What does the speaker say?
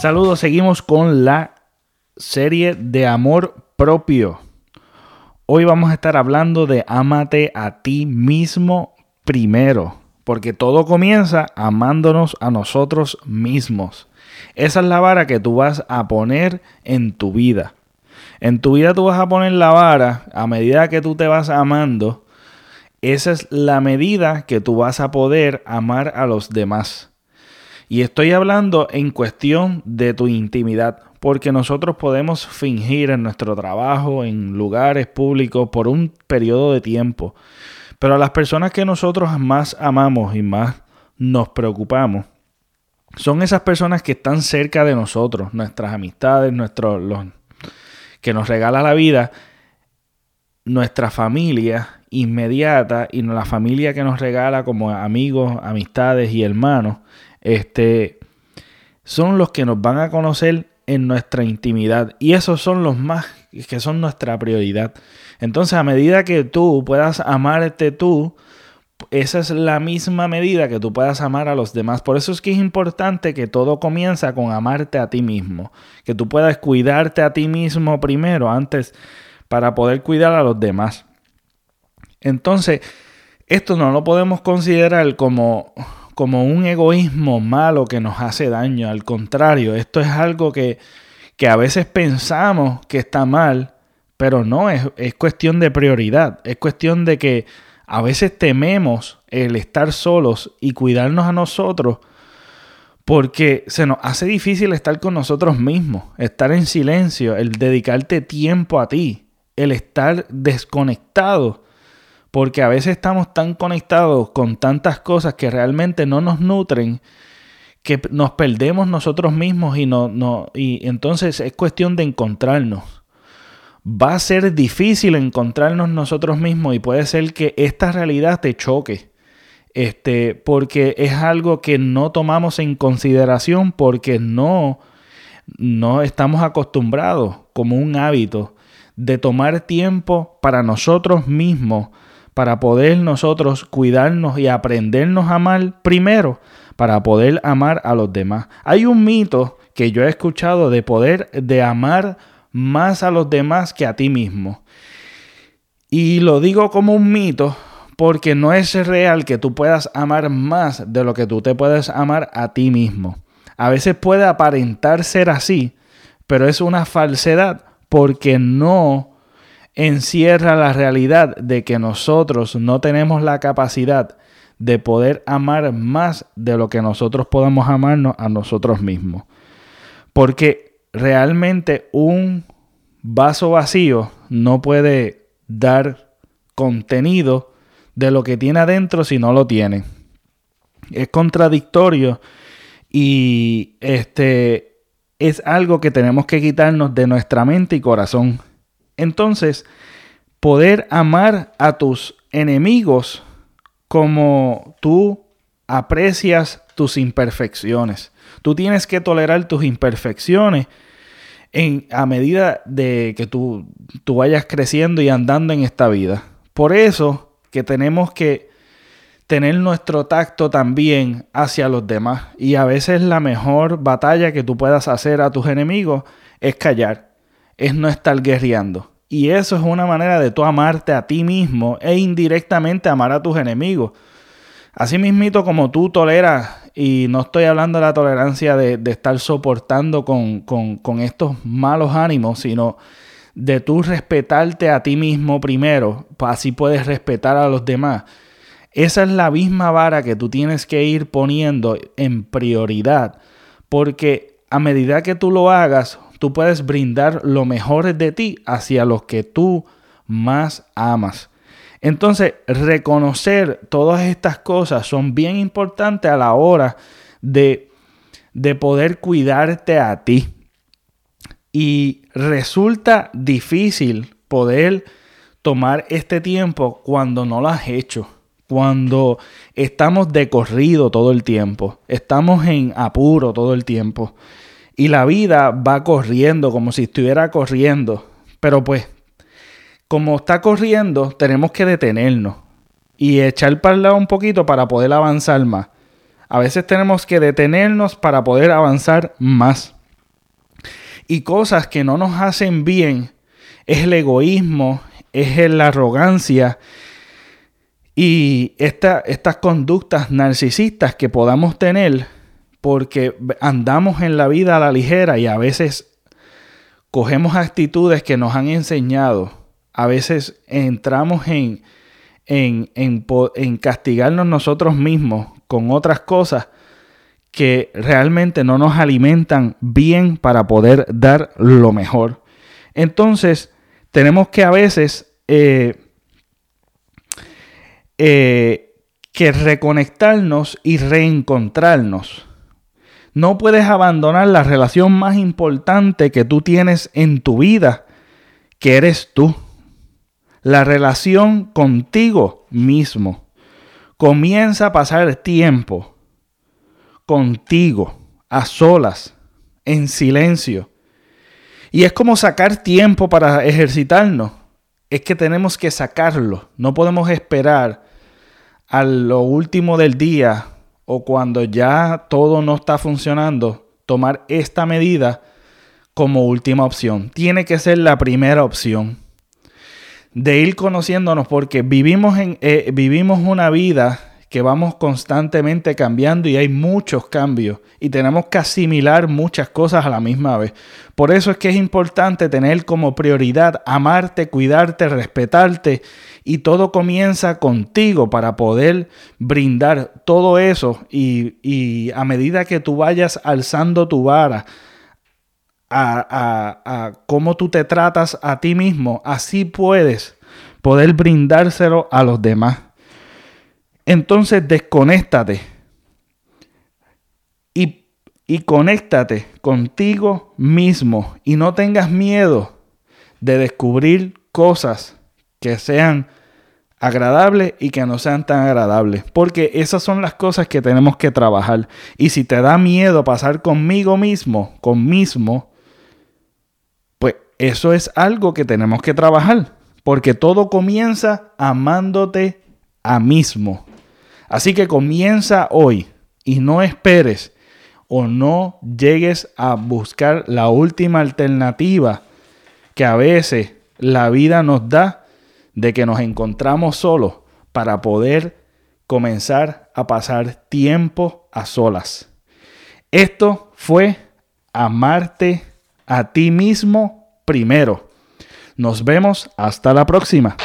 Saludos, seguimos con la serie de amor propio. Hoy vamos a estar hablando de amate a ti mismo primero, porque todo comienza amándonos a nosotros mismos. Esa es la vara que tú vas a poner en tu vida. En tu vida tú vas a poner la vara a medida que tú te vas amando. Esa es la medida que tú vas a poder amar a los demás. Y estoy hablando en cuestión de tu intimidad, porque nosotros podemos fingir en nuestro trabajo, en lugares públicos, por un periodo de tiempo. Pero a las personas que nosotros más amamos y más nos preocupamos, son esas personas que están cerca de nosotros, nuestras amistades, nuestros, los que nos regala la vida, nuestra familia inmediata y la familia que nos regala como amigos, amistades y hermanos este, son los que nos van a conocer en nuestra intimidad. Y esos son los más que son nuestra prioridad. Entonces, a medida que tú puedas amarte tú, esa es la misma medida que tú puedas amar a los demás. Por eso es que es importante que todo comienza con amarte a ti mismo. Que tú puedas cuidarte a ti mismo primero, antes, para poder cuidar a los demás. Entonces, esto no lo podemos considerar como como un egoísmo malo que nos hace daño. Al contrario, esto es algo que, que a veces pensamos que está mal, pero no, es, es cuestión de prioridad. Es cuestión de que a veces tememos el estar solos y cuidarnos a nosotros porque se nos hace difícil estar con nosotros mismos, estar en silencio, el dedicarte tiempo a ti, el estar desconectado porque a veces estamos tan conectados con tantas cosas que realmente no nos nutren que nos perdemos nosotros mismos y, no, no, y entonces es cuestión de encontrarnos. Va a ser difícil encontrarnos nosotros mismos y puede ser que esta realidad te choque. Este, porque es algo que no tomamos en consideración porque no, no estamos acostumbrados como un hábito de tomar tiempo para nosotros mismos para poder nosotros cuidarnos y aprendernos a amar primero, para poder amar a los demás. Hay un mito que yo he escuchado de poder de amar más a los demás que a ti mismo. Y lo digo como un mito porque no es real que tú puedas amar más de lo que tú te puedes amar a ti mismo. A veces puede aparentar ser así, pero es una falsedad porque no encierra la realidad de que nosotros no tenemos la capacidad de poder amar más de lo que nosotros podemos amarnos a nosotros mismos. Porque realmente un vaso vacío no puede dar contenido de lo que tiene adentro si no lo tiene. Es contradictorio y este es algo que tenemos que quitarnos de nuestra mente y corazón. Entonces, poder amar a tus enemigos como tú aprecias tus imperfecciones. Tú tienes que tolerar tus imperfecciones en, a medida de que tú, tú vayas creciendo y andando en esta vida. Por eso que tenemos que tener nuestro tacto también hacia los demás. Y a veces la mejor batalla que tú puedas hacer a tus enemigos es callar, es no estar guerreando. Y eso es una manera de tú amarte a ti mismo e indirectamente amar a tus enemigos. Así mismito como tú toleras, y no estoy hablando de la tolerancia de, estar soportando con, con, estos malos ánimos, sino de tú respetarte a ti mismo primero, así puedes respetar a los demás. Esa es la misma vara que tú tienes que ir poniendo en prioridad, porque a medida que tú lo hagas, tú puedes brindar lo mejor de ti hacia los que tú más amas. Entonces, reconocer todas estas cosas son bien importantes a la hora de, de poder cuidarte a ti. Y resulta difícil poder tomar este tiempo cuando no lo has hecho, cuando estamos de corrido todo el tiempo, estamos en apuro todo el tiempo. Y la vida va corriendo como si estuviera corriendo. Pero pues, como está corriendo, tenemos que detenernos y echar para el lado un poquito para poder avanzar más. A veces tenemos que detenernos para poder avanzar más. y cosas que no nos hacen bien es el egoísmo, es la arrogancia y estas conductas narcisistas que podamos tener porque andamos en la vida a la ligera y a veces cogemos actitudes que nos han enseñado. A veces entramos en, en, en, castigarnos nosotros mismos con otras cosas que realmente no nos alimentan bien para poder dar lo mejor. Entonces, tenemos que a veces eh, eh, que reconectarnos y reencontrarnos. No puedes abandonar la relación más importante que tú tienes en tu vida, que eres tú. La relación contigo mismo. Comienza a pasar tiempo contigo, a solas, en silencio. Y es como sacar tiempo para ejercitarnos. Es que tenemos que sacarlo. No podemos esperar a lo último del día o cuando ya todo no está funcionando, tomar esta medida como última opción. Tiene que ser la primera opción de ir conociéndonos porque vivimos, en, eh, vivimos una vida que vamos constantemente cambiando y hay muchos cambios y tenemos que asimilar muchas cosas a la misma vez. Por eso es que es importante tener como prioridad amarte, cuidarte, respetarte y todo comienza contigo para poder brindar todo eso y, a medida que tú vayas alzando tu vara, a, a, cómo tú te tratas a ti mismo, así puedes poder brindárselo a los demás. Entonces desconéctate y, y conéctate contigo mismo y no tengas miedo de descubrir cosas que sean agradables y que no sean tan agradables. Porque esas son las cosas que tenemos que trabajar. Y si te da miedo pasar conmigo mismo, con mismo, pues eso es algo que tenemos que trabajar. Porque todo comienza amándote a mismo. Así que comienza hoy y no esperes o no llegues a buscar la última alternativa que a veces la vida nos da de que nos encontramos solos para poder comenzar a pasar tiempo a solas. Esto fue amarte a ti mismo primero. Nos vemos hasta la próxima.